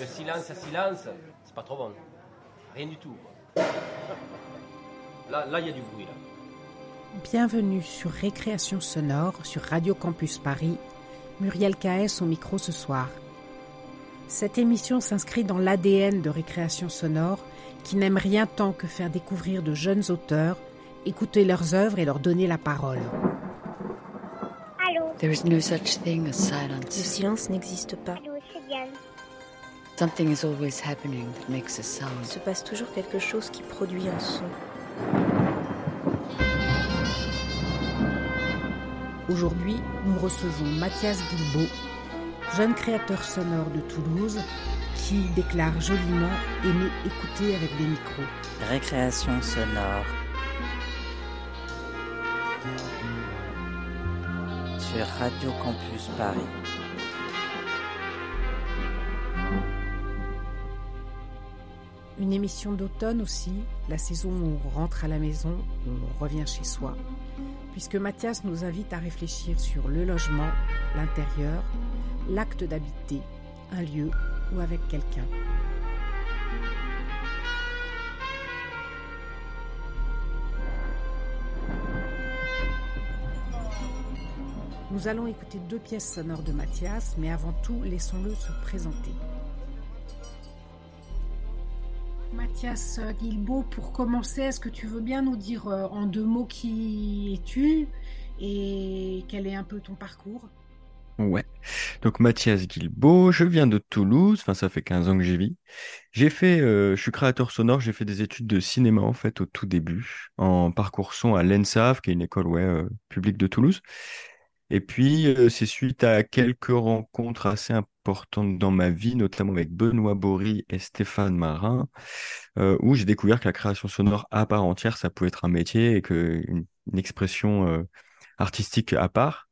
le silence à silence, c'est pas trop bon. Rien du tout. Là, là, il y a du bruit. Là. Bienvenue sur Récréation sonore sur Radio Campus Paris. Muriel KS au micro ce soir. Cette émission s'inscrit dans l'ADN de Récréation sonore qui n'aime rien tant que faire découvrir de jeunes auteurs, écouter leurs œuvres et leur donner la parole. Allô? There is no such thing as Le silence. silence n'existe pas. Allô. Something is always happening that makes a Il sound. se passe toujours quelque chose qui produit un son. Aujourd'hui, nous recevons Mathias Guilbeault, jeune créateur sonore de Toulouse, qui déclare joliment aimer écouter avec des micros. Récréation sonore. Sur Radio Campus Paris. Une émission d'automne aussi, la saison où on rentre à la maison, où on revient chez soi, puisque Mathias nous invite à réfléchir sur le logement, l'intérieur, l'acte d'habiter, un lieu ou avec quelqu'un. Nous allons écouter deux pièces sonores de Mathias, mais avant tout, laissons-le se présenter. Mathias Guilbeault, pour commencer, est-ce que tu veux bien nous dire euh, en deux mots qui es-tu et quel est un peu ton parcours? Ouais. Donc Mathias Guilbeault, je viens de Toulouse, enfin ça fait 15 ans que j'y vis. J'ai fait, euh, je suis créateur sonore, j'ai fait des études de cinéma en fait au tout début, en parcours son à l'ENSAF, qui est une école ouais, euh, publique de Toulouse. Et puis c'est suite à quelques rencontres assez importantes dans ma vie, notamment avec Benoît Bory et Stéphane Marin, euh, où j'ai découvert que la création sonore à part entière, ça pouvait être un métier et que une, une expression euh, artistique à part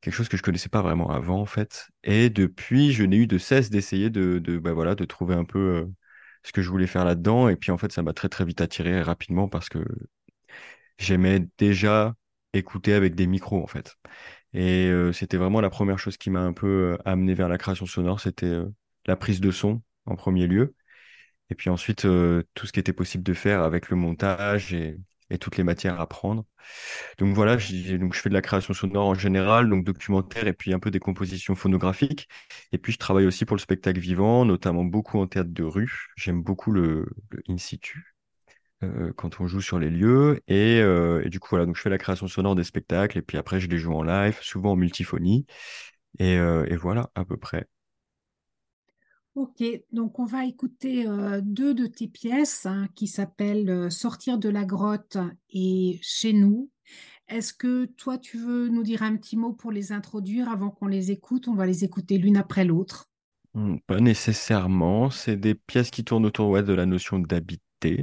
quelque chose que je connaissais pas vraiment avant en fait. Et depuis, je n'ai eu de cesse d'essayer de, de, bah, voilà, de trouver un peu euh, ce que je voulais faire là-dedans. Et puis en fait, ça m'a très très vite attiré rapidement parce que j'aimais déjà écouter avec des micros en fait. Et euh, c'était vraiment la première chose qui m'a un peu euh, amené vers la création sonore, c'était euh, la prise de son en premier lieu. Et puis ensuite, euh, tout ce qui était possible de faire avec le montage et, toutes les matières à prendre. Donc voilà, donc je fais de la création sonore en général, donc documentaire et puis un peu des compositions phonographiques. Et puis je travaille aussi pour le spectacle vivant, notamment beaucoup en théâtre de rue. J'aime beaucoup le, le in situ euh, quand on joue sur les lieux. Et, euh, et du coup voilà, donc je fais la création sonore des spectacles et puis après je les joue en live, souvent en multiphonie. Et, euh, et voilà à peu près. Ok, donc on va écouter deux de tes pièces hein, qui s'appellent Sortir de la grotte et Chez nous. Est-ce que toi tu veux nous dire un petit mot pour les introduire avant qu'on les écoute? On va les écouter l'une après l'autre. Hmm, Pas nécessairement, c'est des pièces qui tournent autour ouais, de la notion d'habiter.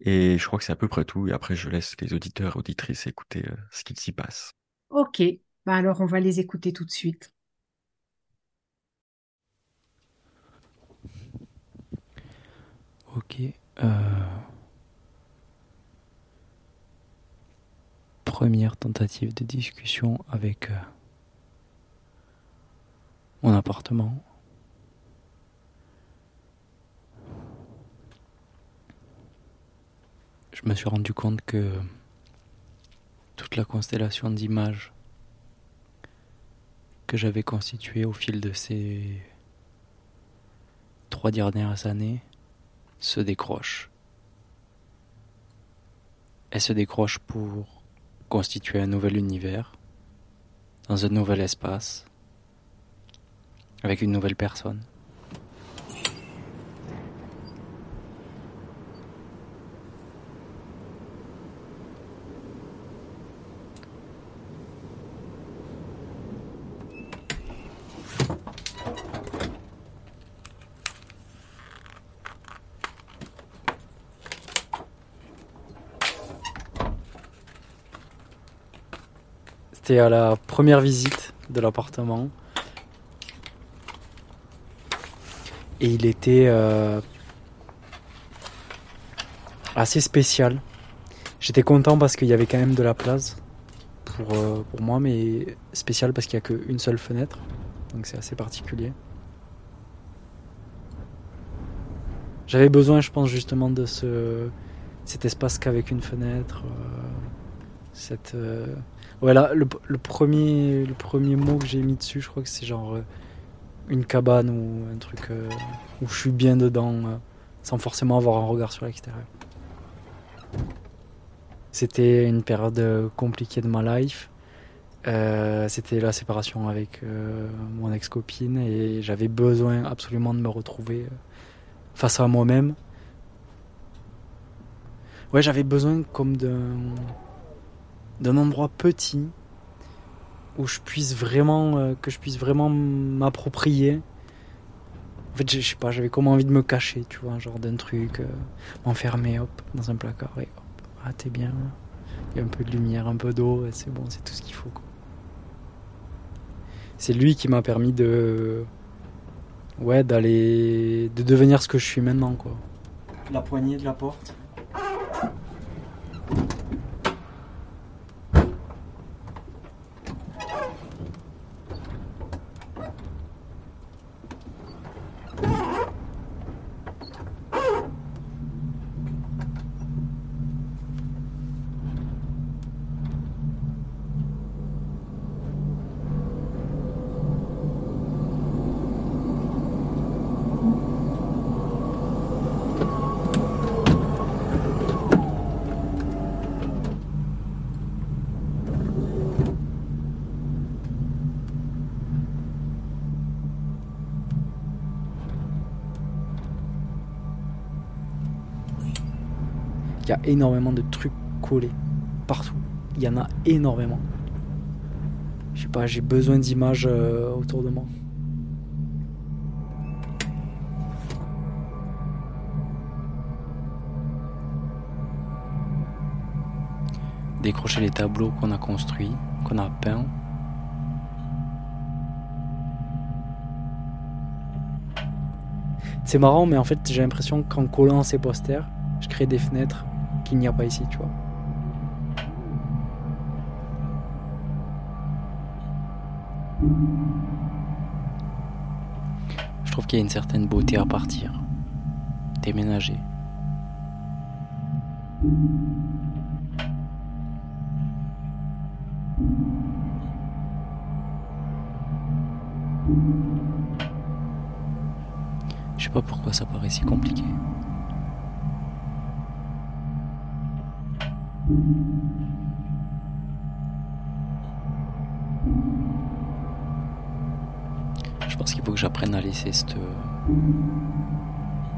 Et je crois que c'est à peu près tout. Et après, je laisse les auditeurs et auditrices écouter euh, ce qu'il s'y passe. Ok, bah alors on va les écouter tout de suite. Ok. euh, Première tentative de discussion avec euh, mon appartement. Je me suis rendu compte que toute la constellation d'images que j'avais constituée au fil de ces trois dernières années se décroche. Elle se décroche pour constituer un nouvel univers, dans un nouvel espace, avec une nouvelle personne. À la première visite de l'appartement. Et il était euh, assez spécial. J'étais content parce qu'il y avait quand même de la place pour, euh, pour moi, mais spécial parce qu'il n'y a qu'une seule fenêtre. Donc c'est assez particulier. J'avais besoin, je pense, justement de ce, cet espace qu'avec une fenêtre. euh, cette, euh, Voilà, le, le premier, mot que j'ai mis dessus, je crois que c'est genre euh, une cabane ou un truc euh, où je suis bien dedans, euh, sans forcément avoir un regard sur l'extérieur. C'était une période euh, compliquée de ma life. Euh, c'était la séparation avec euh, mon ex-copine et j'avais besoin absolument de me retrouver euh, face à moi-même. Ouais, j'avais besoin comme d'un d'un endroit petit où je puisse vraiment euh, que je puisse vraiment m'approprier. En fait, je sais pas, j'avais comme envie de me cacher, tu vois, genre d'un truc, euh, m'enfermer hop dans un placard et hop, ah t'es bien. Il y a un peu de lumière, un peu d'eau, et c'est bon, c'est tout ce qu'il faut. C'est lui qui m'a permis de ouais, d'aller de devenir ce que je suis maintenant quoi. La poignée de la porte. Y a énormément de trucs collés partout. Il y en a énormément. Je sais pas, j'ai besoin d'images euh, autour de moi. Décrocher les tableaux qu'on a construits, qu'on a peints. C'est marrant, mais en fait, j'ai l'impression qu'en collant ces posters, je crée des fenêtres a pas ici, tu vois. Je trouve qu'il y a une certaine beauté à partir. Déménager. Je sais pas pourquoi ça paraît si compliqué. Je pense qu'il faut que j'apprenne à laisser cette.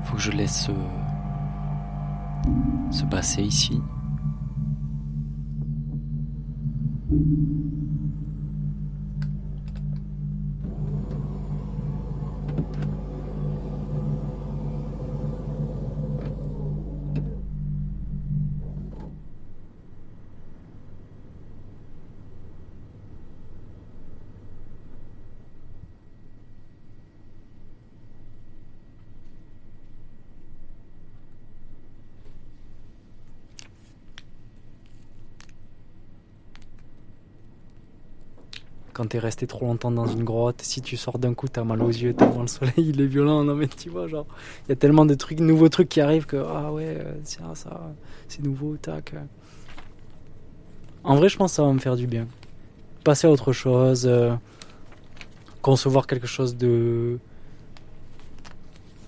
faut que je laisse ce. se passer ici. Quand t'es resté trop longtemps dans une grotte, si tu sors d'un coup, t'as mal aux yeux, tellement le soleil il est violent. Non mais tu vois, genre, il y a tellement de trucs, nouveaux trucs qui arrivent que ah ouais, euh, tiens ça, c'est nouveau, tac. En vrai, je pense que ça va me faire du bien. Passer à autre chose, euh, concevoir quelque chose de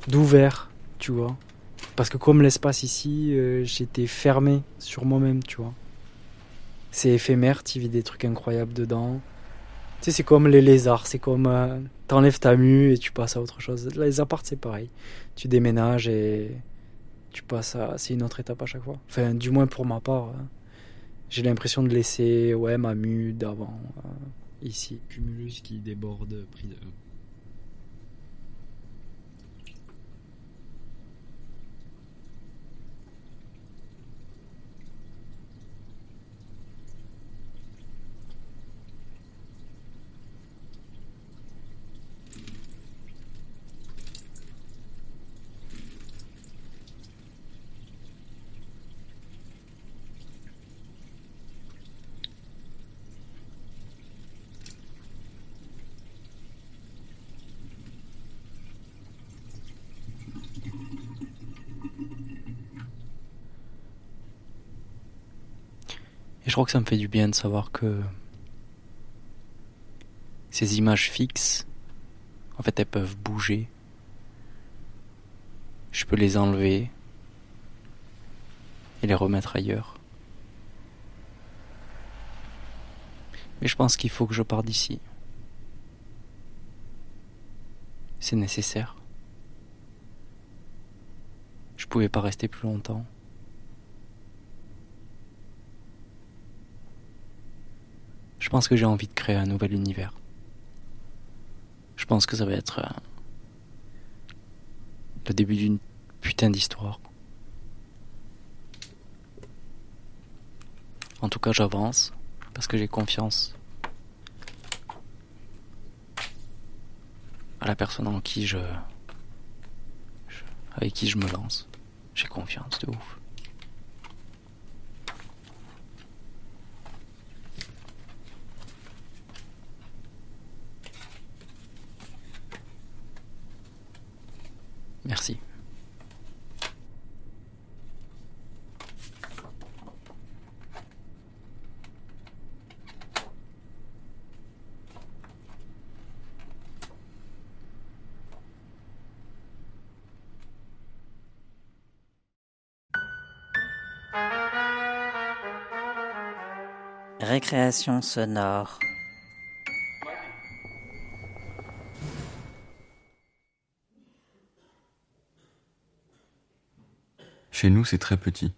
d'ouvert, tu vois. Parce que comme l'espace ici, euh, j'étais fermé sur moi-même, tu vois. C'est éphémère, tu vis des trucs incroyables dedans. C'est comme les lézards, c'est comme euh, t'enlèves ta mue et tu passes à autre chose. Les apparts, c'est pareil. Tu déménages et tu passes à. C'est une autre étape à chaque fois. Enfin, du moins pour ma part, euh, j'ai l'impression de laisser ouais, ma mue d'avant euh, ici. Cumulus qui déborde, pris crois que ça me fait du bien de savoir que ces images fixes, en fait, elles peuvent bouger. Je peux les enlever et les remettre ailleurs. Mais je pense qu'il faut que je parte d'ici. C'est nécessaire. Je pouvais pas rester plus longtemps. Je pense que j'ai envie de créer un nouvel univers. Je pense que ça va être euh, le début d'une putain d'histoire. En tout cas, j'avance parce que j'ai confiance à la personne en qui je, je- avec qui je me lance. J'ai confiance de ouf. Merci. Récréation sonore. Chez nous, c'est très petit.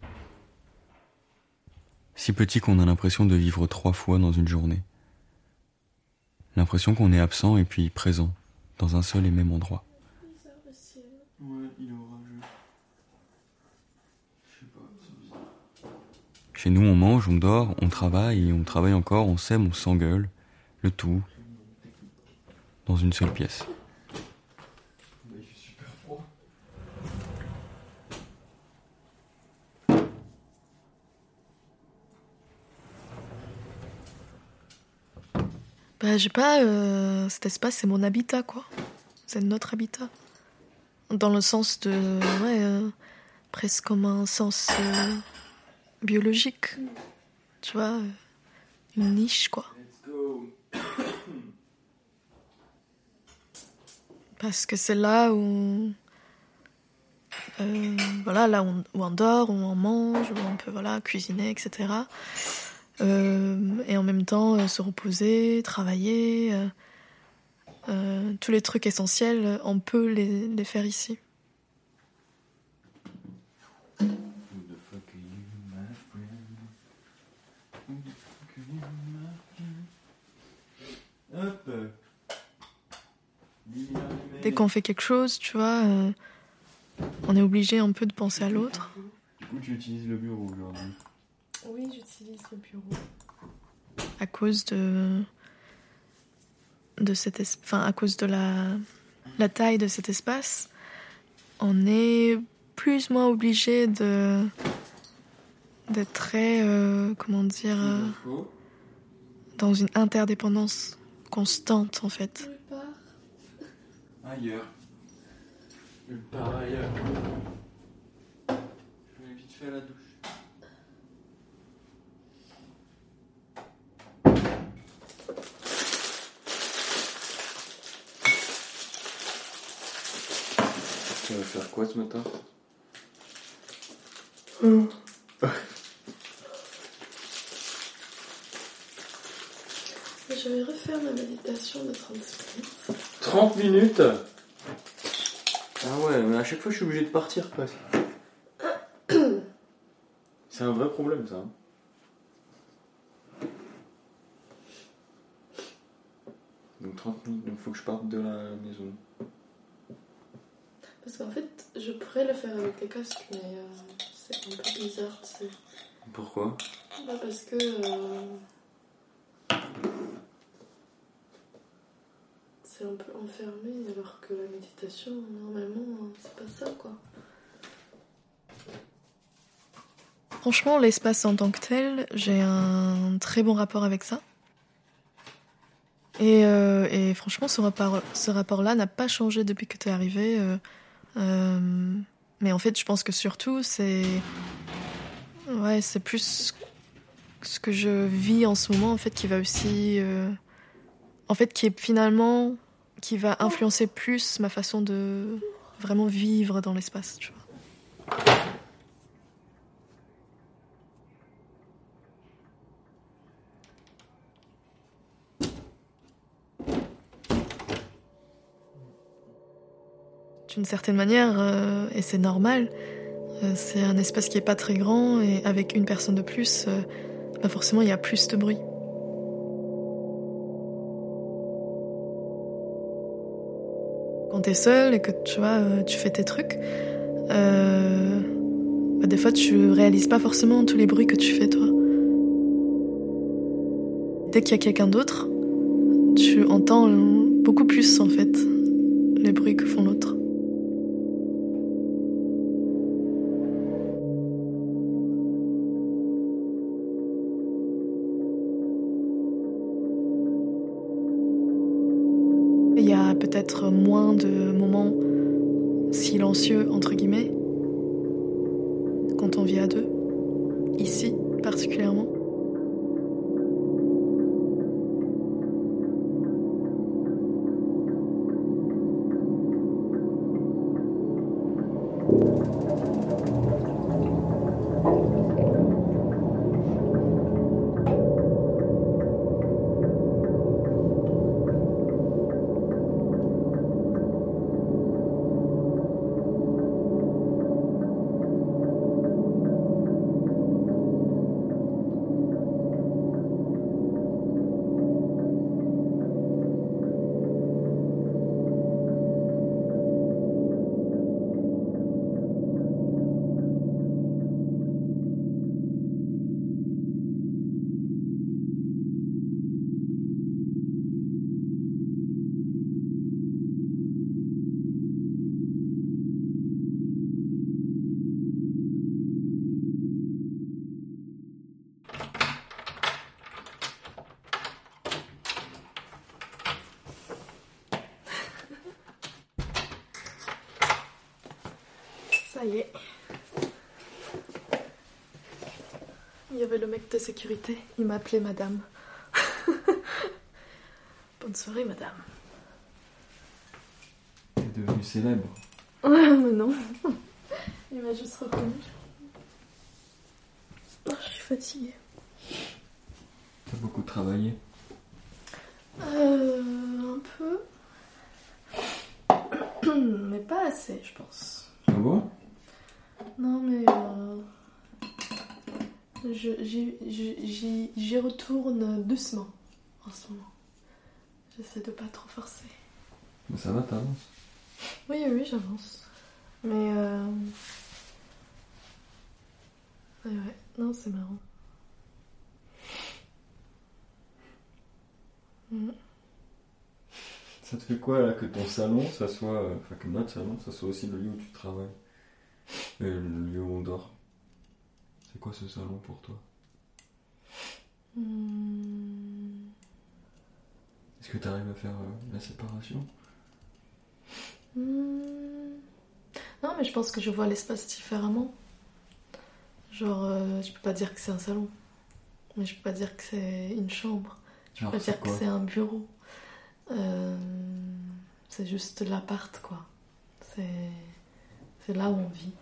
Si petit qu'on a l'impression de vivre trois fois dans une journée. L'impression qu'on est absent et puis présent, dans un seul et même endroit. Chez nous, on mange, on dort, on travaille et on travaille encore, on s'aime, on s'engueule. Le tout dans une seule pièce. Bah, j'ai pas. euh, cet espace, c'est mon habitat, quoi. C'est notre habitat. Dans le sens de. Ouais, euh, presque comme un sens euh, biologique. Tu vois, une niche, quoi. Parce que c'est là où. voilà, là où on, où on dort, où on mange, où on peut voilà, cuisiner, etc. Euh, et en même temps euh, se reposer, travailler. euh, tous les trucs essentiels, on peut les, faire ici. Dès qu'on fait quelque chose, tu vois, on est obligé un peu de penser à l'autre. Du coup, tu utilises le bureau aujourd'hui. Oui, j'utilise le bureau. À cause de de cet es- enfin à cause de la la taille de cet espace, on est plus ou moins obligé de d'être très euh, comment dire euh, dans une interdépendance constante en fait. Ailleurs. Je pars ailleurs. Je vais vite faire la douche. Tu vas faire quoi ce matin Je vais refaire ma méditation de 30 minutes. 30 minutes Ah ouais, mais à chaque fois je suis obligé de partir presque. C'est un vrai problème ça. hein. Donc 30 minutes, donc faut que je parte de la maison. Parce qu'en fait, je pourrais le faire avec les casques, mais euh, c'est un peu bizarre, tu sais. Pourquoi? Bah, parce que. euh, C'est un peu enfermé, alors que la méditation, normalement, euh, c'est pas ça, quoi. Franchement, l'espace en tant que tel, j'ai un très bon rapport avec ça. Et, euh, et franchement, ce rapport-là n'a pas changé depuis que tu es arrivé. Euh, mais en fait, je pense que surtout, c'est. Ouais, c'est plus ce que je vis en ce moment, en fait, qui va aussi, euh, en fait, qui est finalement, qui va influencer plus ma façon de vraiment vivre dans l'espace. D'une certaine manière, euh, et c'est normal, euh, c'est un espace qui est pas très grand et avec une personne de plus, euh, bah forcément il y a plus de bruit. Quand t'es seul et que tu vois, tu fais tes trucs, bah des fois tu réalises pas forcément tous les bruits que tu fais toi. Dès qu'il y a quelqu'un d'autre, tu entends beaucoup plus en fait les bruits que font l'autre. De sécurité, il m'appelait madame. Bonne soirée, madame. T'es devenue célèbre. Ouais, mais non. Il m'a juste reconnu. Oh, je suis fatiguée. T'as beaucoup travaillé. Euh, un peu. Mais pas assez, je pense. J'y- retourne doucement en ce moment. J'essaie de pas trop forcer. Mais ça va, t'avances. Oui, oui, j'avance. Mais. Euh... Ouais, ouais. Non, c'est marrant. Mhm. Ça te fait quoi là que ton salon, ça soit, euh, enfin que notre salon, ça soit aussi le lieu où tu travailles? Et le lieu où on dort? C'est quoi ce salon pour toi Hmm. Est-ce que tu arrives à faire euh, la séparation Hmm. Non, mais je pense que je vois l'espace différemment. Genre, euh, je peux pas dire que c'est un salon. Mais je peux pas dire que c'est une chambre. Je peux Alors, pas dire que c'est un bureau. Euh, c'est juste l'appart, quoi. C'est là où on vit.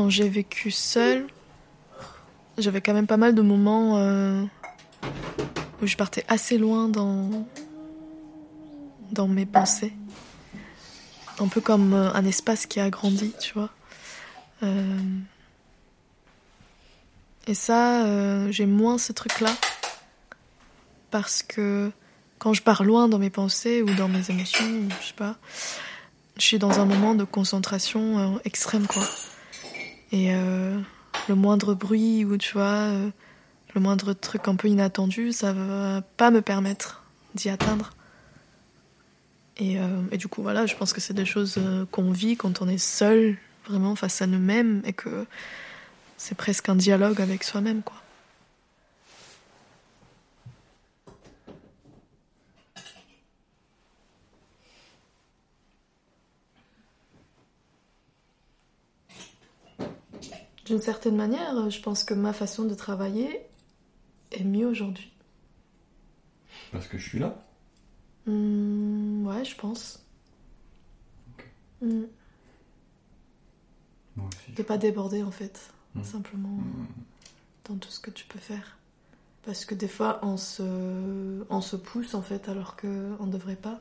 Quand j'ai vécu seule, j'avais quand même pas mal de moments euh, où je partais assez loin dans, dans mes pensées. Un peu comme euh, un espace qui a grandi, tu vois. Euh, et ça, euh, j'ai moins ce truc-là. Parce que quand je pars loin dans mes pensées ou dans mes émotions, je sais pas, je suis dans un moment de concentration extrême, quoi. Et euh, le moindre bruit ou tu vois, euh, le moindre truc un peu inattendu, ça va pas me permettre d'y atteindre. Et, euh, et du coup, voilà, je pense que c'est des choses qu'on vit quand on est seul, vraiment face à nous-mêmes, et que c'est presque un dialogue avec soi-même, quoi. D'une certaine manière, je pense que ma façon de travailler est mieux aujourd'hui. Parce que je suis là Hmm, ouais, je pense. Hmm. Moi aussi. T'es pas débordé en fait, Mm. simplement dans tout ce que tu peux faire. Parce que des fois, on se, on se pousse en fait alors qu'on ne devrait pas.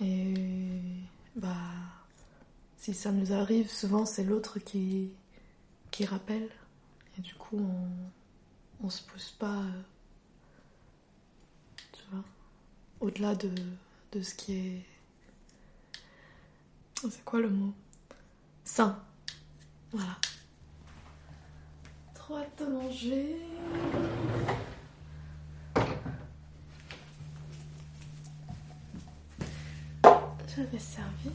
Et bah, si ça nous arrive, souvent c'est l'autre qui, qui rappelle. Et du coup, on, on se pousse pas, euh, tu vois, au-delà de, de ce qui est. C'est quoi le mot? Sain. Voilà. Trop hâte de manger. Je vais servir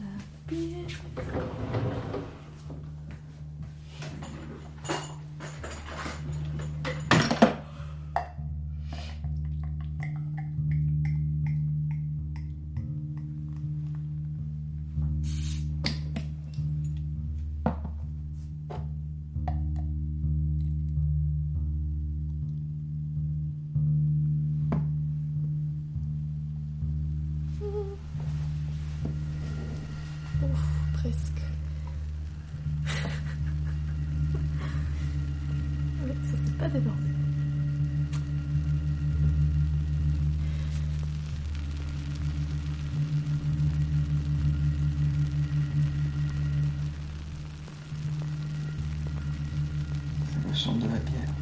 la bière. C'est le son de la bière.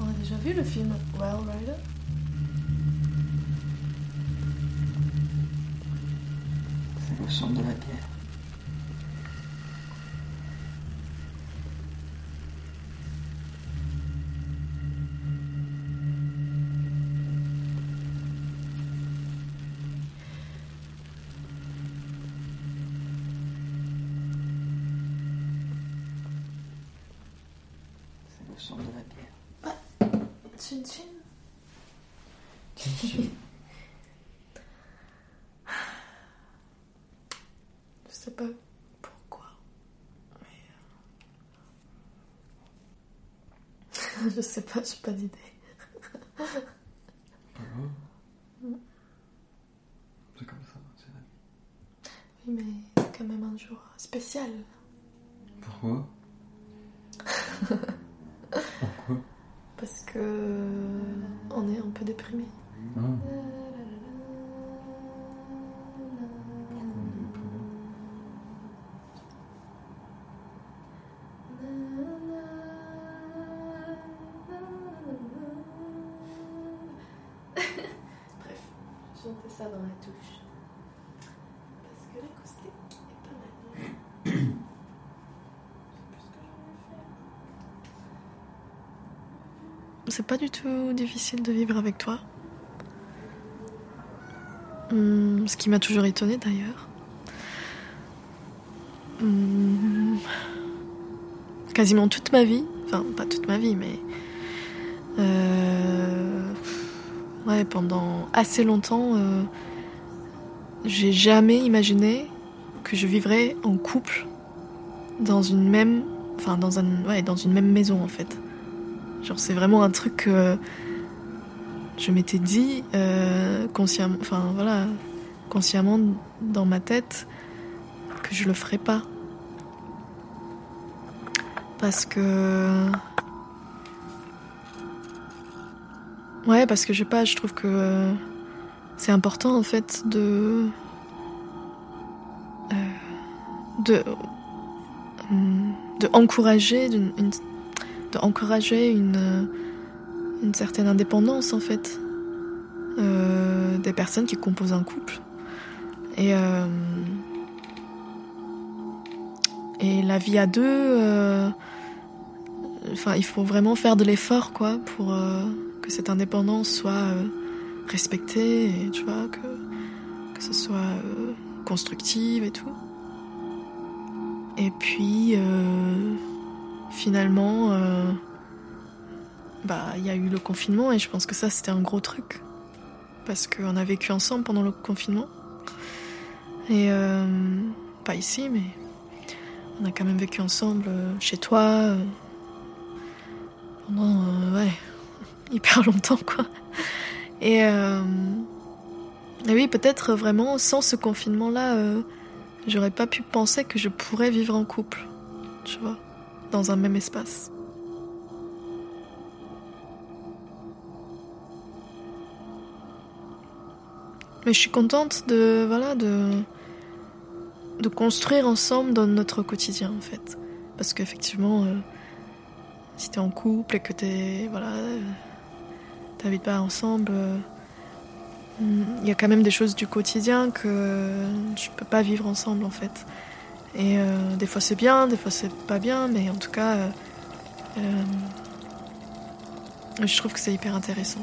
On a déjà vu le film well, Ryder. Pas pourquoi? Mais. euh, Je sais pas, j'ai pas d'idée. Grave. C'est comme ça, c'est la vie. Oui, mais c'est quand même un jour spécial. Pourquoi? Pourquoi? Parce que. On est un peu déprimé. Ah. Bref, pas du tout difficile de vivre avec toi. Hum, ce qui m'a toujours étonnée d'ailleurs. Hum, quasiment toute ma vie, enfin pas toute ma vie, mais euh, ouais, pendant assez longtemps, euh, j'ai jamais imaginé que je vivrais en couple dans une même, enfin dans un, ouais, dans une même maison en fait. Genre c'est vraiment un truc que je m'étais dit euh, consciemment, enfin voilà, consciemment dans ma tête que je le ferais pas. Parce que Ouais, parce que je sais pas, je trouve que euh, c'est important en fait de. euh, de. de encourager une- d'encourager une, une certaine indépendance en fait euh, des personnes qui composent un couple. Et, euh, et la vie à deux, euh, il faut vraiment faire de l'effort quoi pour euh, que cette indépendance soit euh, respectée et tu vois que que ce soit euh, constructive et tout. Et puis euh, finalement, euh, bah il y a eu le confinement et je pense que ça c'était un gros truc parce qu'on a vécu ensemble pendant le confinement. Et euh, pas ici, mais on a quand même vécu ensemble euh, chez toi pendant ouais hyper longtemps quoi. Et, et oui, peut-être vraiment sans ce confinement-là, j'aurais pas pu penser que je pourrais vivre en couple, tu vois, dans un même espace. Mais je suis contente de voilà de de construire ensemble dans notre quotidien en fait, parce qu'effectivement, euh, si t'es en couple et que t'es voilà, euh, t'habites pas ensemble, euh, il y a quand même des choses du quotidien que tu peux pas vivre ensemble en fait. Et euh, des fois c'est bien, des fois c'est pas bien, mais en tout cas, euh, euh, je trouve que c'est hyper intéressant.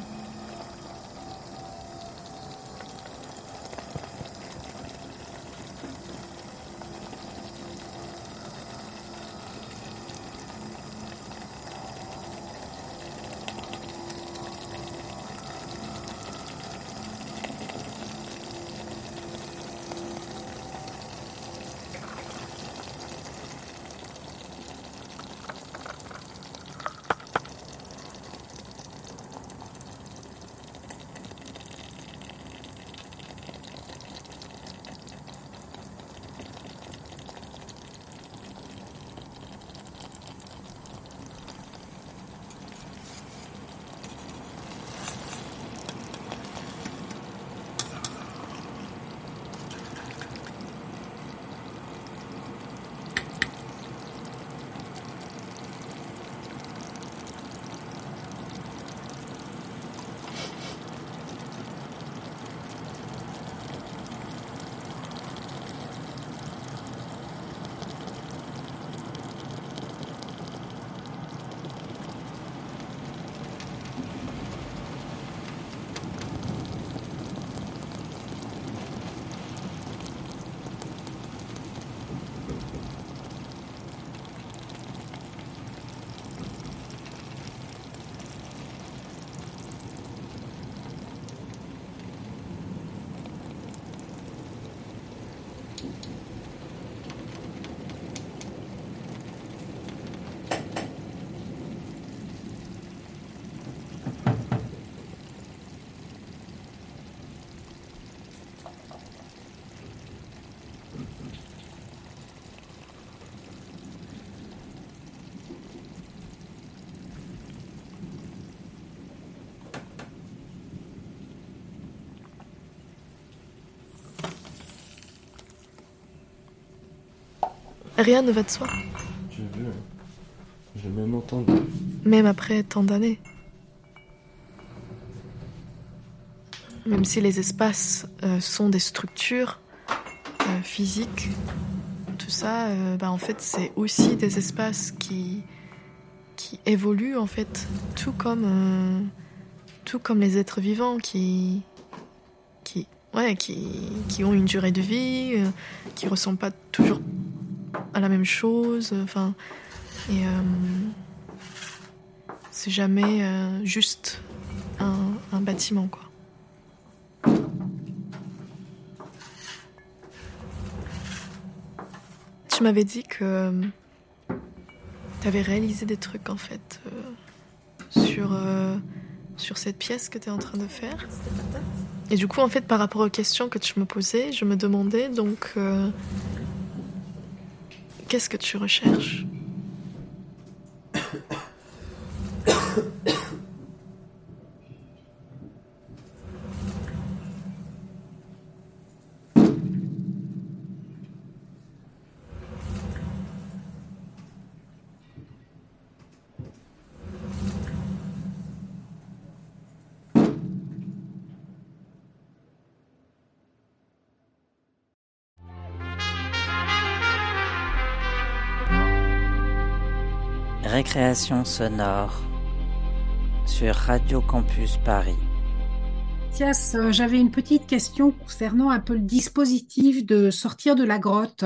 Rien ne va de soi, Tu veux, je vais même entendre. même après tant d'années. Même si les espaces euh, sont des structures euh, physiques, tout ça, euh, bah, en fait, c'est aussi des espaces qui, qui évoluent, en fait, tout comme, tout comme les êtres vivants qui, qui, ouais, qui, qui ont une durée de vie, qui ressemblent pas toujours à la même chose. Enfin, et euh, c'est jamais euh, juste un, bâtiment, quoi. Tu m'avais dit que tu avais réalisé des trucs en fait euh, sur, euh, sur cette pièce que tu es en train de faire. Et du coup, en fait, par rapport aux questions que tu me posais, je me demandais donc euh, qu'est-ce que tu recherches? Récréation sonore sur Radio Campus Paris. Mathias, euh, j'avais une petite question concernant un peu le dispositif de sortir de la grotte.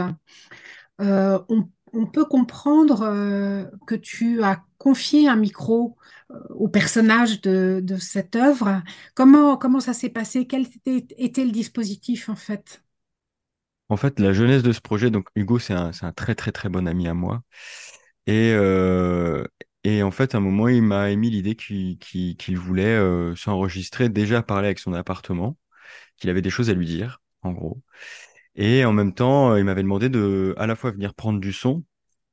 Euh, on, on peut comprendre euh, que tu as confié un micro euh, au personnage de, de cette œuvre. Comment, comment ça s'est passé? Quel était, était le dispositif en fait? En fait, la jeunesse de ce projet, donc Hugo, c'est un, c'est un très très très bon ami à moi. Et, euh, et en fait, à un moment, il m'a émis l'idée qu'il voulait euh, s'enregistrer, déjà parler avec son appartement, qu'il avait des choses à lui dire, en gros. Et en même temps, euh, il m'avait demandé de à la fois venir prendre du son,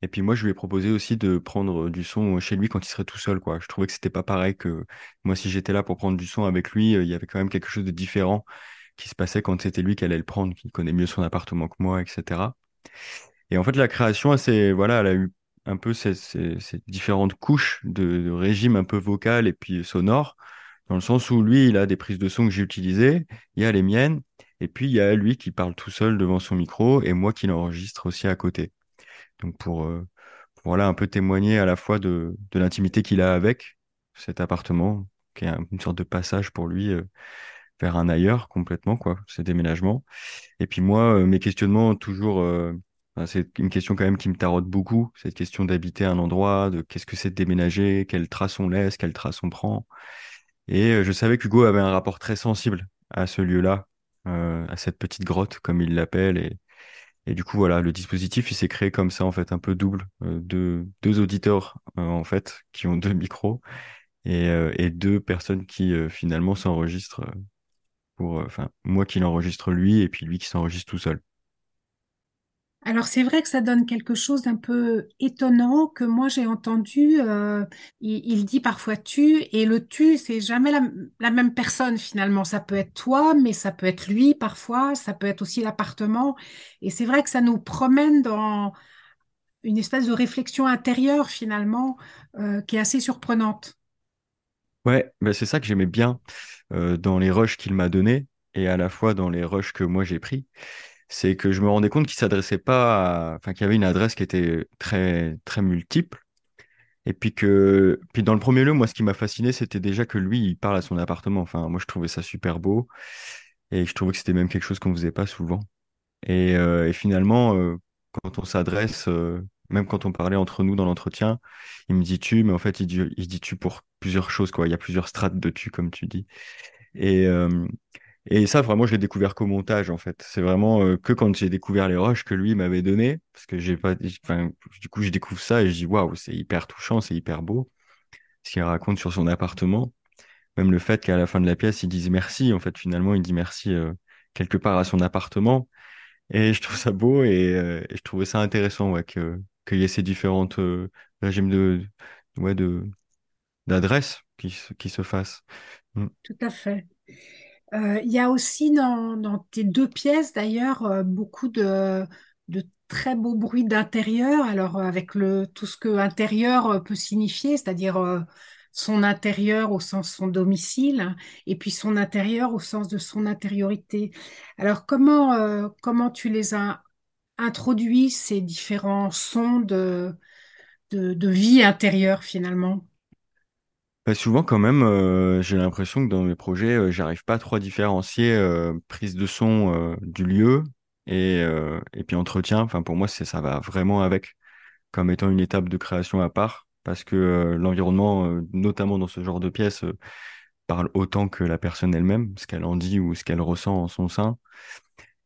et puis moi, je lui ai proposé aussi de prendre du son chez lui quand il serait tout seul, quoi. Je trouvais que c'était pas pareil que moi, si j'étais là pour prendre du son avec lui, euh, il y avait quand même quelque chose de différent qui se passait quand c'était lui qui allait le prendre, qui connaît mieux son appartement que moi, etc. Et en fait, la création, s'est- voilà, elle a eu un peu ces, différentes couches de, régime un peu vocal et puis sonore, dans le sens où lui, il a des prises de son que j'ai utilisées, il y a les miennes, et puis il y a lui qui parle tout seul devant son micro et moi qui l'enregistre aussi à côté. Donc pour, euh, pour, voilà un peu témoigner à la fois de, de l'intimité qu'il a avec cet appartement, qui est un- une sorte de passage pour lui euh, vers un ailleurs complètement, quoi, ce déménagement. Et puis moi, euh, mes questionnements toujours, c'est une question quand même qui me taraude beaucoup, cette question d'habiter un endroit, de qu'est-ce que c'est de déménager, quelle trace on laisse, quelle trace on prend. Et euh, je savais qu'Hugo avait un rapport très sensible à ce lieu-là, euh, à cette petite grotte, comme il l'appelle. Et, du coup, voilà, le dispositif, il s'est créé comme ça, en fait, un peu double, euh, deux, auditeurs, en fait, qui ont deux micros, et, et deux personnes qui, finalement, s'enregistrent pour, enfin, moi qui l'enregistre lui, et puis lui qui s'enregistre tout seul. Alors c'est vrai que ça donne quelque chose d'un peu étonnant que moi j'ai entendu. euh, il, dit parfois tu et le tu c'est jamais la, même personne finalement. Ça peut être toi, mais ça peut être lui parfois. Ça peut être aussi l'appartement. Et c'est vrai que ça nous promène dans une espèce de réflexion intérieure finalement euh, qui est assez surprenante. Ouais, bah c'est ça que j'aimais bien euh, dans les rushs qu'il m'a donnés et à la fois dans les rushs que moi j'ai pris, c'est que je me rendais compte qu'il s'adressait pas à... enfin qu'il y avait une adresse qui était très très multiple et puis que puis dans le premier lieu, moi ce qui m'a fasciné, c'était déjà que lui, il parle à son appartement. Enfin, moi je trouvais ça super beau et je trouvais que c'était même quelque chose qu'on faisait pas souvent. Et, euh, finalement, euh, quand on s'adresse, euh, même quand on parlait entre nous dans l'entretien, il me dit tu, mais en fait, il dit, il dit tu pour plusieurs choses, quoi. Il y a plusieurs strates de tu, comme tu dis. Et, et ça, vraiment, je l'ai découvert qu'au montage, en fait. C'est vraiment euh, que quand j'ai découvert les rushs que lui m'avait donné, parce que j'ai pas, du coup, je découvre ça et je dis waouh, c'est hyper touchant, c'est hyper beau, ce qu'il raconte sur son appartement. Même le fait qu'à la fin de la pièce, il dise merci, en fait, finalement, il dit merci euh, quelque part à son appartement. Et je trouve ça beau et, euh, je trouvais ça intéressant ouais, qu'il y ait ces différentes régimes de, ouais, de, d'adresses qui, qui se fassent. Mm. Tout à fait. Euh, il y a aussi dans, dans tes deux pièces d'ailleurs euh, beaucoup de, de très beaux bruits d'intérieur. Alors euh, avec le tout ce que intérieur peut signifier, c'est-à-dire son intérieur au sens son domicile et puis son intérieur au sens de son intériorité. Alors comment comment tu les as introduits ces différents sons de de, de vie intérieure finalement? Bah, souvent, quand même, euh, j'ai l'impression que dans mes projets, euh, j'arrive pas trop à différencier euh, prise de son euh, du lieu et, et puis entretien. Enfin, pour moi, c'est, ça va vraiment avec comme étant une étape de création à part parce que l'environnement, notamment dans ce genre de pièce, parle autant que la personne elle-même, ce qu'elle en dit ou ce qu'elle ressent en son sein.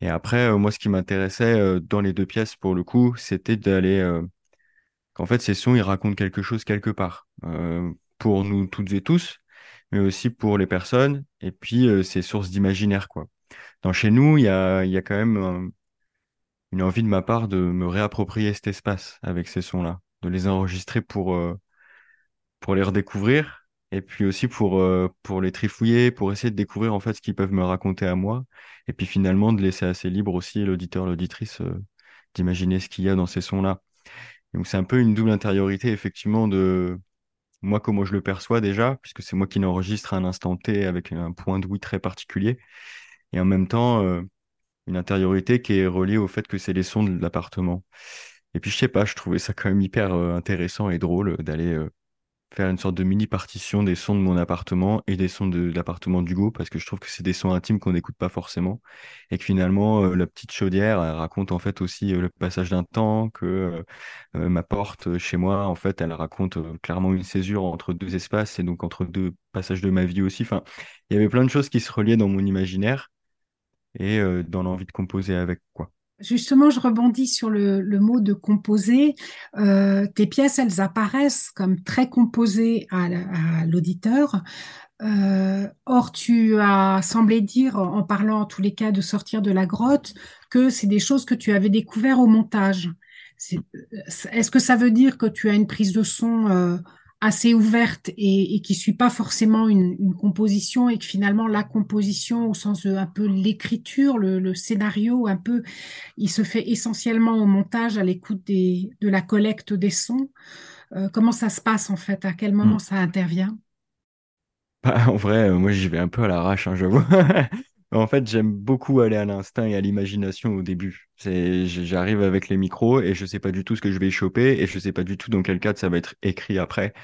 Et après, moi, ce qui m'intéressait dans les deux pièces, pour le coup, c'était d'aller euh, qu'en fait, ces sons, ils racontent quelque chose quelque part, pour nous toutes et tous, mais aussi pour les personnes, et puis euh, ces sources d'imaginaire, quoi. Dans chez nous, il y a, y a quand même une envie de ma part de me réapproprier cet espace avec ces sons-là, de les enregistrer pour, euh, pour les redécouvrir, et puis aussi pour, euh, pour les trifouiller, pour essayer de découvrir en fait ce qu'ils peuvent me raconter à moi, et puis finalement de laisser assez libre aussi l'auditeur, l'auditrice, euh, d'imaginer ce qu'il y a dans ces sons-là. Donc c'est un peu une double intériorité, effectivement, de moi, comment je le perçois déjà, puisque c'est moi qui l'enregistre à un instant T avec un point d'ouïe très particulier, et en même temps, euh, une intériorité qui est reliée au fait que c'est les sons de l'appartement. Et puis je sais pas, je trouvais ça quand même hyper euh, intéressant et drôle d'aller euh, faire une sorte de mini partition des sons de mon appartement et des sons de, l'appartement d'Hugo parce que je trouve que c'est des sons intimes qu'on n'écoute pas forcément. Et que finalement euh, la petite chaudière elle raconte en fait aussi euh, le passage d'un temps que euh, ma porte chez moi en fait elle raconte clairement une césure entre deux espaces et donc entre deux passages de ma vie aussi. Enfin il y avait plein de choses qui se reliaient dans mon imaginaire et dans l'envie de composer avec quoi Justement, je rebondis sur le, mot de composer. Euh, tes pièces, elles apparaissent comme très composées à, la- à l'auditeur. Euh, or, tu as semblé dire, en parlant en tous les cas de sortir de la grotte, que c'est des choses que tu avais découvert au montage. C'est- Est-ce que ça veut dire que tu as une prise de son euh, assez ouverte et, et qui suit pas forcément une, une composition et que finalement la composition au sens de un peu l'écriture, le, le scénario, un peu, il se fait essentiellement au montage, à l'écoute des, de la collecte des sons. Euh, comment ça se passe en fait? À quel moment Hmm. ça intervient? Bah, en vrai, euh, moi j'y vais un peu à l'arrache, hein, j'avoue. En fait, j'aime beaucoup aller à l'instinct et à l'imagination au début. J'arrive avec les micros et je sais pas du tout ce que je vais choper et je sais pas du tout dans quel cadre ça va être écrit après.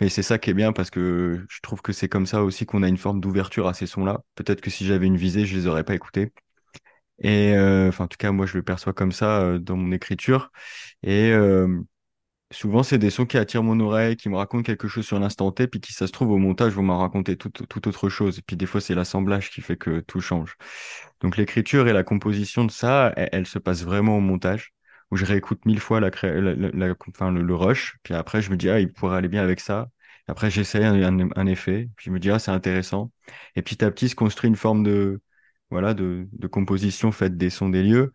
Mais c'est ça qui est bien parce que je trouve que c'est comme ça aussi qu'on a une forme d'ouverture à ces sons-là. Peut-être que si j'avais une visée, je les aurais pas écoutés. Et euh, enfin, en tout cas, moi, je le perçois comme ça euh, dans mon écriture. Et euh, Souvent, c'est des sons qui attirent mon oreille, qui me racontent quelque chose sur l'instant T, puis qui, ça se trouve, au montage, vont m'en raconter tout, tout autre chose. Et puis, des fois, c'est l'assemblage qui fait que tout change. Donc, l'écriture et la composition de ça, elle, elle se passe vraiment au montage, où je réécoute mille fois la, la- la- le, rush, puis après, je me dis, ah, il pourrait aller bien avec ça. Après, j'essaie un, un, un effet, puis je me dis, ah, c'est intéressant. Et petit à petit, se construit une forme de, voilà, de, de composition faite des sons des lieux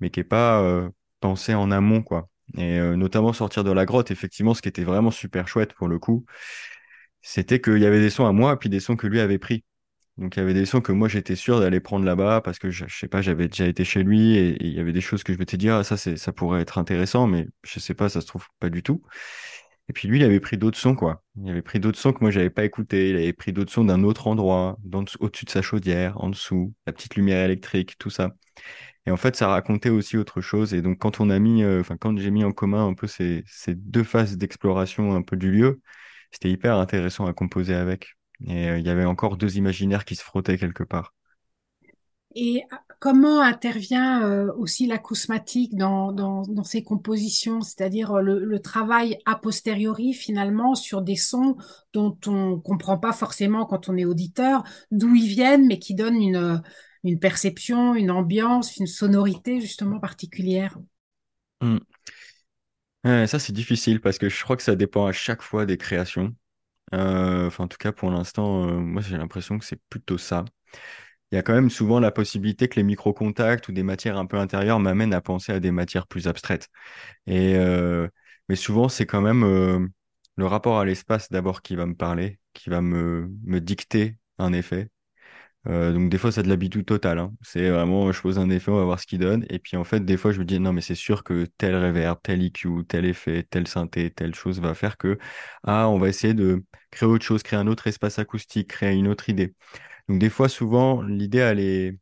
mais qui est pas euh, pensé en amont, quoi. Et euh, notamment sortir de la grotte, effectivement, ce qui était vraiment super chouette pour le coup, c'était qu'il y avait des sons à moi, puis des sons que lui avait pris. Donc il y avait des sons que moi j'étais sûr d'aller prendre là-bas parce que je, sais pas, j'avais déjà été chez lui et, il y avait des choses que je m'étais dit ah ça ça pourrait être intéressant mais je sais pas ça se trouve pas du tout. Et puis lui il avait pris d'autres sons quoi. Il avait pris d'autres sons que moi j'avais pas écouté, il avait pris d'autres sons d'un autre endroit, au-dessus de sa chaudière, en dessous, la petite lumière électrique, tout ça. Et en fait, ça racontait aussi autre chose. Et donc, quand on a mis, euh, enfin, quand j'ai mis en commun un peu ces, deux phases d'exploration un peu du lieu, c'était hyper intéressant à composer avec. Et euh, il y avait encore deux imaginaires qui se frottaient quelque part. Et euh, comment intervient aussi l'acousmatique dans, ces compositions, c'est-à-dire le, le travail a posteriori finalement sur des sons dont on comprend pas forcément quand on est auditeur d'où ils viennent, mais qui donnent une, une perception, une ambiance, une sonorité justement particulière. Hmm. Ça, c'est difficile parce que je crois que ça dépend à chaque fois des créations. Euh, en tout cas, pour l'instant, euh, moi, j'ai l'impression que c'est plutôt ça. Il y a quand même souvent la possibilité que les micro-contacts ou des matières un peu intérieures m'amènent à penser à des matières plus abstraites. Euh, mais souvent, c'est quand même le rapport à l'espace d'abord qui va me parler, qui va me, me dicter un effet. Euh, donc des fois, c'est de l'habitude totale. hein. C'est vraiment, je pose un effet, on va voir ce qu'il donne. Et puis en fait, des fois, je me dis, non, mais c'est sûr que tel reverb, tel EQ, tel effet, tel synthé, telle chose va faire que, ah, on va essayer de créer autre chose, créer un autre espace acoustique, créer une autre idée. Donc des fois, souvent, l'idée, elle est,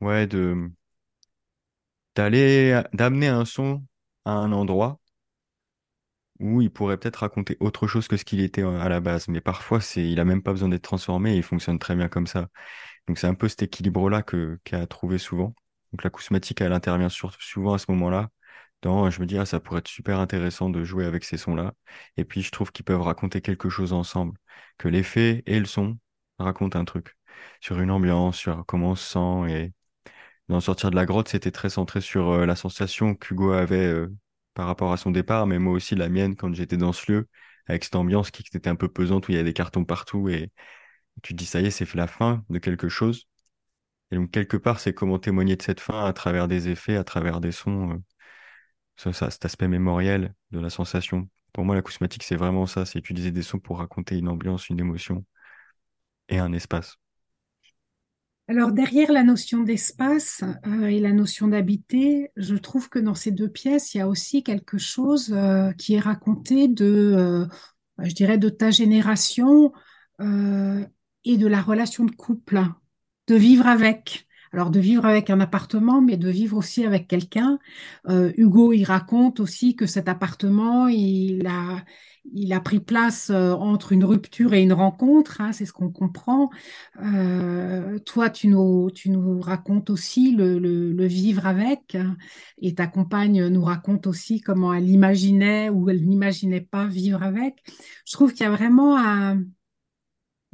ouais, de d'aller, d'amener un son à un endroit où il pourrait peut-être raconter autre chose que ce qu'il était euh, à la base. Mais parfois, c'est, il a même pas besoin d'être transformé et il fonctionne très bien comme ça. Donc c'est un peu cet équilibre-là que, qu'il a trouvé souvent. Donc l'acousmatique, elle intervient souvent à ce moment-là. Dans, je me dis, ah, ça pourrait être super intéressant de jouer avec ces sons-là. Et puis, je trouve qu'ils peuvent raconter quelque chose ensemble. Que l'effet et le son racontent un truc. Sur une ambiance, sur comment on se sent. Et dans Sortir de la grotte, c'était très centré sur euh, la sensation qu'Hugo avait euh, par rapport à son départ, mais moi aussi la mienne quand j'étais dans ce lieu, avec cette ambiance qui était un peu pesante où il y a des cartons partout et tu te dis, ça y est, c'est la fin de quelque chose. Et donc, quelque part, c'est comment témoigner de cette fin à travers des effets, à travers des sons. euh, ça, cet aspect mémoriel de la sensation. Pour moi, l'acousmatique, c'est vraiment ça, c'est utiliser des sons pour raconter une ambiance, une émotion et un espace. Alors derrière la notion d'espace euh, et la notion d'habiter, je trouve que dans ces deux pièces, il y a aussi quelque chose euh, qui est raconté de, euh, je dirais, de ta génération et de la relation de couple, de vivre avec. alors de vivre avec un appartement, mais de vivre aussi avec quelqu'un. Hugo, il raconte aussi que cet appartement, il a, il a pris place euh, entre une rupture et une rencontre, hein, c'est ce qu'on comprend. Euh, toi, tu nous, racontes aussi le, vivre avec, hein, et ta compagne nous raconte aussi comment elle imaginait ou elle n'imaginait pas vivre avec. Je trouve qu'il y a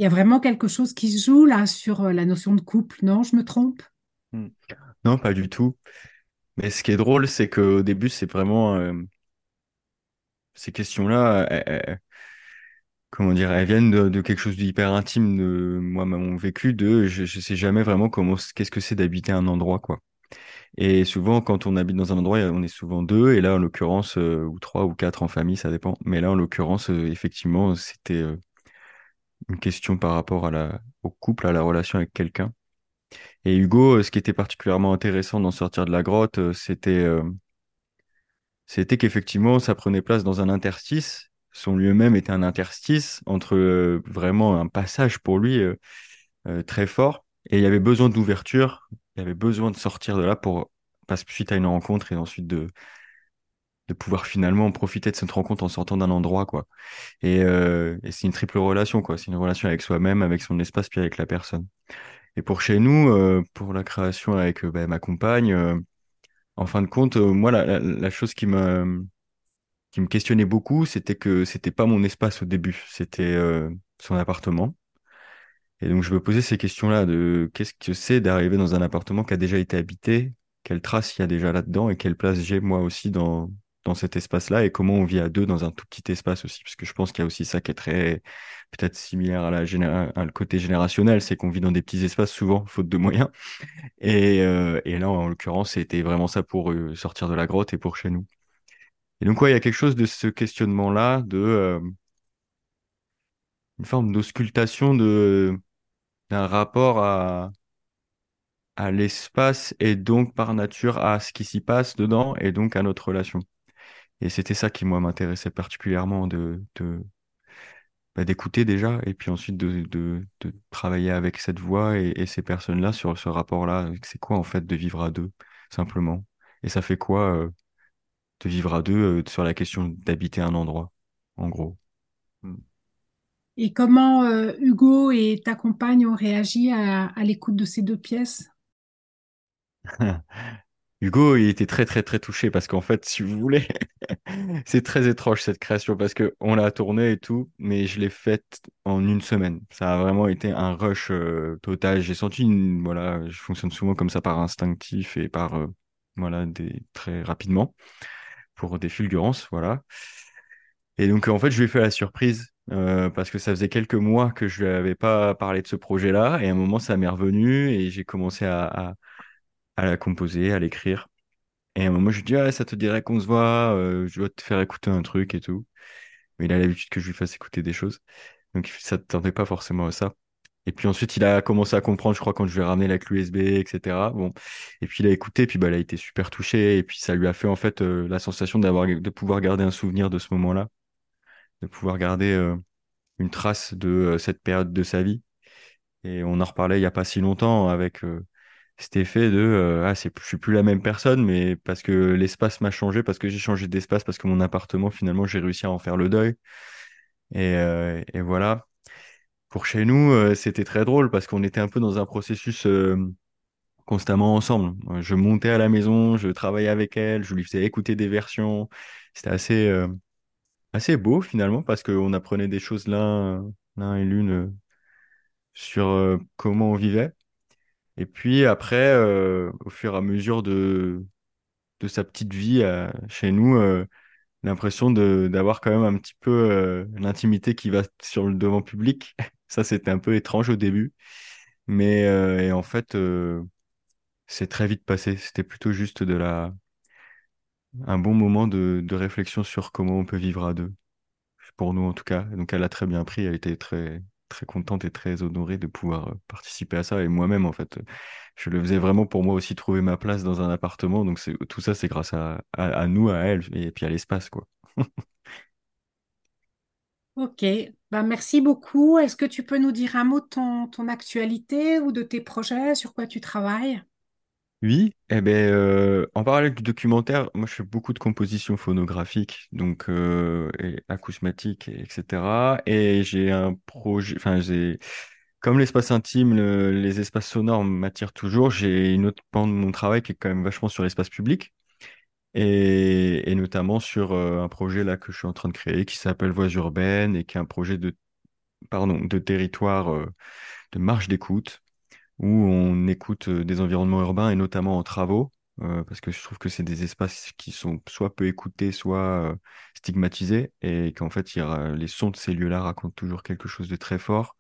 vraiment quelque chose qui se joue là sur euh, la notion de couple, non? Je me trompe? Hmm. Non, pas du tout. Mais ce qui est drôle, c'est qu'au début, c'est vraiment ces questions-là, elles- comment dire, elles viennent de, quelque chose d'hyper intime de moi, mon vécu de je, je sais jamais vraiment comment, qu'est-ce que c'est d'habiter un endroit, quoi. Et souvent, quand on habite dans un endroit, on est souvent deux, et là, en l'occurrence, euh, ou trois ou quatre en famille, ça dépend. Mais là, en l'occurrence, euh, effectivement, c'était euh, une question par rapport à la, au couple, à la relation avec quelqu'un. Et Hugo, ce qui était particulièrement intéressant d'en sortir de la grotte, c'était c'était qu'effectivement, ça prenait place dans un interstice. Son lieu même était un interstice entre euh, vraiment un passage pour lui euh, euh, très fort. Et il y avait besoin d'ouverture, il y avait besoin de sortir de là pour passer suite à une rencontre et ensuite de, de pouvoir finalement profiter de cette rencontre en sortant d'un endroit, quoi. Et, c'est une triple relation, quoi. C'est une relation avec soi-même, avec son espace, puis avec la personne. Et pour chez nous, pour la création avec bah, ma compagne, en fin de compte, euh, moi, la, chose qui me, qui me questionnait beaucoup, c'était que c'était pas mon espace au début, c'était euh, son appartement. Et donc, je me posais ces questions-là de qu'est-ce que c'est d'arriver dans un appartement qui a déjà été habité, quelle trace il y a déjà là-dedans et quelle place j'ai moi aussi dans, dans cet espace-là et comment on vit à deux dans un tout petit espace aussi. Parce que je pense qu'il y a aussi ça qui est très, peut-être similaire à la le côté générationnel, c'est qu'on vit dans des petits espaces souvent, faute de moyens. Et, euh, et là, en l'occurrence, c'était vraiment ça pour euh, sortir de la grotte et pour chez nous. Et donc, il y a quelque chose de ce questionnement-là, de euh, une forme d'auscultation de d'un rapport à à l'espace et donc par nature à ce qui s'y passe dedans et donc à notre relation. Et c'était ça qui moi m'intéressait particulièrement de de bah, d'écouter déjà et puis ensuite de, de de travailler avec cette voix et, et ces personnes-là sur ce rapport-là. C'est quoi en fait de vivre à deux simplement? Et ça fait quoi euh, de vivre à deux euh, sur la question d'habiter un endroit, en gros? Mm. Et comment euh, Hugo et ta compagne ont réagi à, à l'écoute de ces deux pièces? Hugo, il était très très très touché parce qu'en fait, si vous voulez, c'est très étrange cette création parce que on l'a tournée et tout, mais je l'ai faite en une semaine. Ça a vraiment été un rush euh, total. J'ai senti une, voilà, je fonctionne souvent comme ça par instinctif et par, euh, voilà, très rapidement pour des fulgurances, voilà. Et donc en fait, je lui ai fait la surprise euh, parce que ça faisait quelques mois que je lui avais pas parlé de ce projet-là et à un moment, ça m'est revenu et j'ai commencé à à la composer, à l'écrire. Et à un moment, je lui dis, ah, ça te dirait qu'on se voit, euh, je dois te faire écouter un truc et tout. Mais il a l'habitude que je lui fasse écouter des choses. Donc ça ne tendait pas forcément à ça. Et puis ensuite, il a commencé à comprendre, je crois, quand je lui ai ramené la clé USB, etc. Bon. Et puis il a écouté, puis bah, il a été super touché. Et puis ça lui a fait en fait euh, la sensation d'avoir, de pouvoir garder un souvenir de ce moment-là, de pouvoir garder euh, une trace de cette période de sa vie. Et on en reparlait il n'y a pas si longtemps avec cet effet de euh, ah c'est je suis plus la même personne mais parce que l'espace m'a changé parce que j'ai changé d'espace parce que mon appartement finalement j'ai réussi à en faire le deuil. Et, euh, et voilà. Pour chez nous euh, c'était très drôle parce qu'on était un peu dans un processus euh, constamment ensemble. Je montais à la maison je travaillais avec elle je lui faisais écouter des versions. C'était assez assez beau finalement parce qu'on apprenait des choses l'un l'un et l'une sur comment on vivait Et puis après, euh, au fur et à mesure de, de sa petite vie euh, chez nous, euh, l'impression d'avoir quand même un petit peu euh, l'intimité qui va sur le devant public. Ça, c'était un peu étrange au début. Mais euh, et en fait, c'est très vite passé. C'était plutôt juste de la, un bon moment de, de réflexion sur comment on peut vivre à deux. Pour nous, en tout cas. Donc, elle a très bien pris. Elle était très, très contente et très honorée de pouvoir euh, participer à ça. Et moi-même, en fait, je le faisais vraiment pour moi aussi trouver ma place dans un appartement. Donc, tout ça, c'est grâce à, nous, à elle, et puis à l'espace, quoi. Ok, Ben, merci beaucoup. Est-ce que tu peux nous dire un mot de ton actualité ou de tes projets, sur quoi tu travailles? Oui, eh ben, euh, en parallèle du documentaire, moi je fais beaucoup de compositions phonographiques, donc euh, acousmatiques, et- etc. Et j'ai un projet, enfin j'ai, comme l'espace intime, le- les espaces sonores m'attirent toujours. J'ai une autre pan de mon travail qui est quand même vachement sur l'espace public et, notamment sur euh, un projet là que je suis en train de créer qui s'appelle Voix urbaines et qui est un projet de, pardon, de territoire de marche d'écoute où on écoute euh, des environnements urbains et notamment en travaux, euh, parce que je trouve que c'est des espaces qui sont soit peu écoutés, soit euh, stigmatisés, et qu'en fait, les sons de ces lieux-là racontent toujours quelque chose de très fort.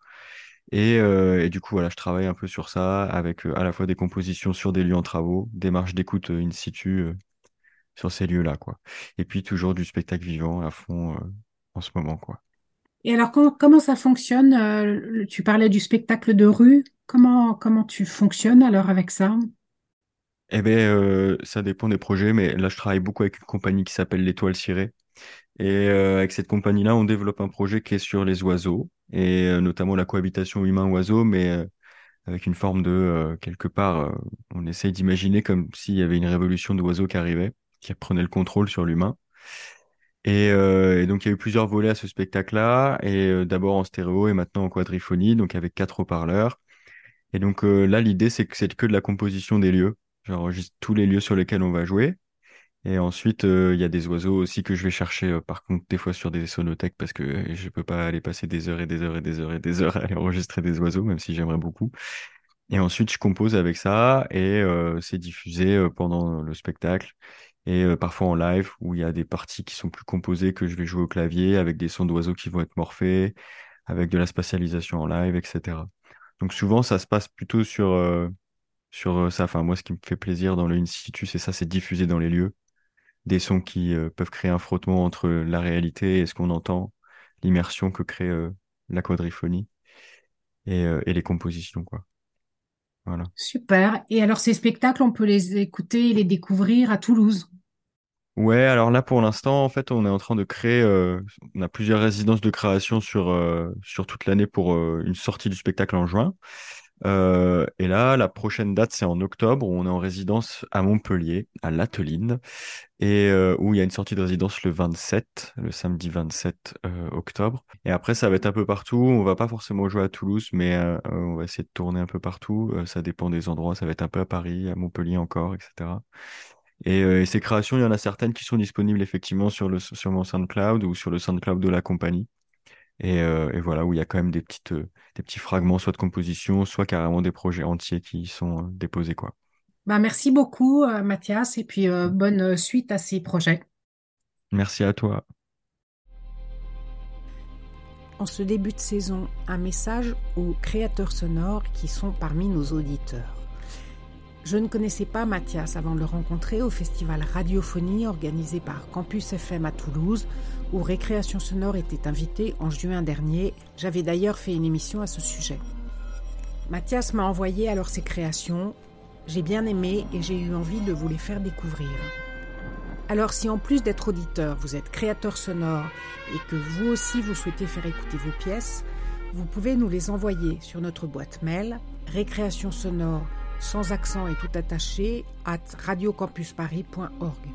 Et, et du coup, voilà, je travaille un peu sur ça, avec à la fois des compositions sur des lieux en travaux, des marches d'écoute in situ sur ces lieux-là, quoi. Et puis toujours du spectacle vivant à fond en ce moment, quoi. Et alors, comment, ça fonctionne? euh, tu parlais du spectacle de rue. Comment, comment tu fonctionnes alors avec ça? Eh ben, euh, ça dépend des projets, mais là, je travaille beaucoup avec une compagnie qui s'appelle l'Étoile Cirée. Et euh, avec cette compagnie-là, on développe un projet qui est sur les oiseaux, et notamment la cohabitation humain-oiseau, mais avec une forme de, quelque part, on essaye d'imaginer comme s'il y avait une révolution d'oiseaux qui arrivait, qui prenait le contrôle sur l'humain. Et, euh, et donc, il y a eu plusieurs volets à ce spectacle-là, et euh, d'abord en stéréo et maintenant en quadriphonie, donc avec quatre haut-parleurs. Et donc euh, là, l'idée, c'est que c'est que de la composition des lieux. J'enregistre tous les lieux sur lesquels on va jouer. Et ensuite, il y a des oiseaux aussi que je vais chercher, par contre, des fois sur des sonothèques, parce que je peux pas aller passer des heures et des heures et des heures et des heures à aller enregistrer des oiseaux, même si j'aimerais beaucoup. Et ensuite, je compose avec ça, et c'est diffusé pendant le spectacle, et euh, parfois en live, où il y a des parties qui sont plus composées que je vais jouer au clavier, avec des sons d'oiseaux qui vont être morphés, avec de la spatialisation en live, etc. Donc souvent, ça se passe plutôt sur, euh, sur euh, ça. Enfin, moi, ce qui me fait plaisir dans le in situ, c'est ça, c'est diffuser dans les lieux des sons qui euh, peuvent créer un frottement entre la réalité et ce qu'on entend, l'immersion que crée la quadriphonie et, et les compositions, quoi. Voilà. Super. Et alors, ces spectacles, on peut les écouter et les découvrir à Toulouse? Ouais, alors là, pour l'instant, en fait, on est en train de créer, euh, on a plusieurs résidences de création sur, euh, sur toute l'année pour euh, une sortie du spectacle en juin. Euh, et là, la prochaine date, c'est en octobre, où on est en résidence à Montpellier, à l'Ateline, et euh, où il y a une sortie de résidence le 27, le samedi 27 euh, octobre. Et après, ça va être un peu partout. On va pas forcément jouer à Toulouse, mais on va essayer de tourner un peu partout. Ça dépend des endroits. Ça va être un peu à Paris, à Montpellier encore, etc. Et, et ces créations, il y en a certaines qui sont disponibles effectivement sur le sur mon SoundCloud ou sur le SoundCloud de la compagnie. Et, euh, et voilà, où il y a quand même des petites, euh, des petits fragments, soit de composition, soit carrément des projets entiers qui y sont euh, déposés, quoi. Ben, merci beaucoup, euh, Mathias, et puis euh, bonne euh, suite à ces projets. Merci à toi. En ce début de saison, un message aux créateurs sonores qui sont parmi nos auditeurs. Je ne connaissais pas Mathias avant de le rencontrer au festival Radiophonie organisé par Campus FM à Toulouse, où Récréation Sonore était invité en juin dernier. J'avais d'ailleurs fait une émission à ce sujet. Mathias m'a envoyé alors ses créations. J'ai bien aimé et j'ai eu envie de vous les faire découvrir. Alors si en plus d'être auditeur, vous êtes créateur sonore et que vous aussi vous souhaitez faire écouter vos pièces, vous pouvez nous les envoyer sur notre boîte mail récréation sonore sans accent et tout attaché at radiocampusparis.org.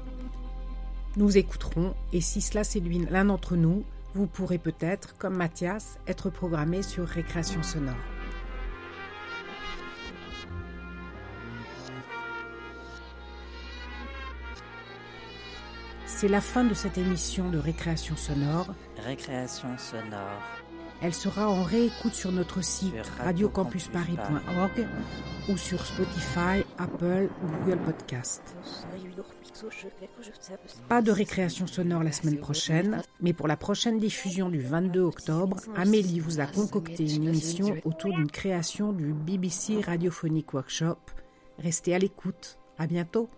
Nous écouterons et si cela séduit l'un d'entre nous, vous pourrez peut-être, comme Mathias, être programmé sur Récréation sonore. C'est la fin de cette émission de Récréation sonore. Récréation sonore. Elle sera en réécoute sur notre site radiocampusparis.org ou sur Spotify, Apple ou Google Podcast. Pas de récréation sonore la semaine prochaine, mais pour la prochaine diffusion du 22 octobre, Amélie vous a concocté une émission autour d'une création du BBC Radiophonic Workshop. Restez à l'écoute. À bientôt.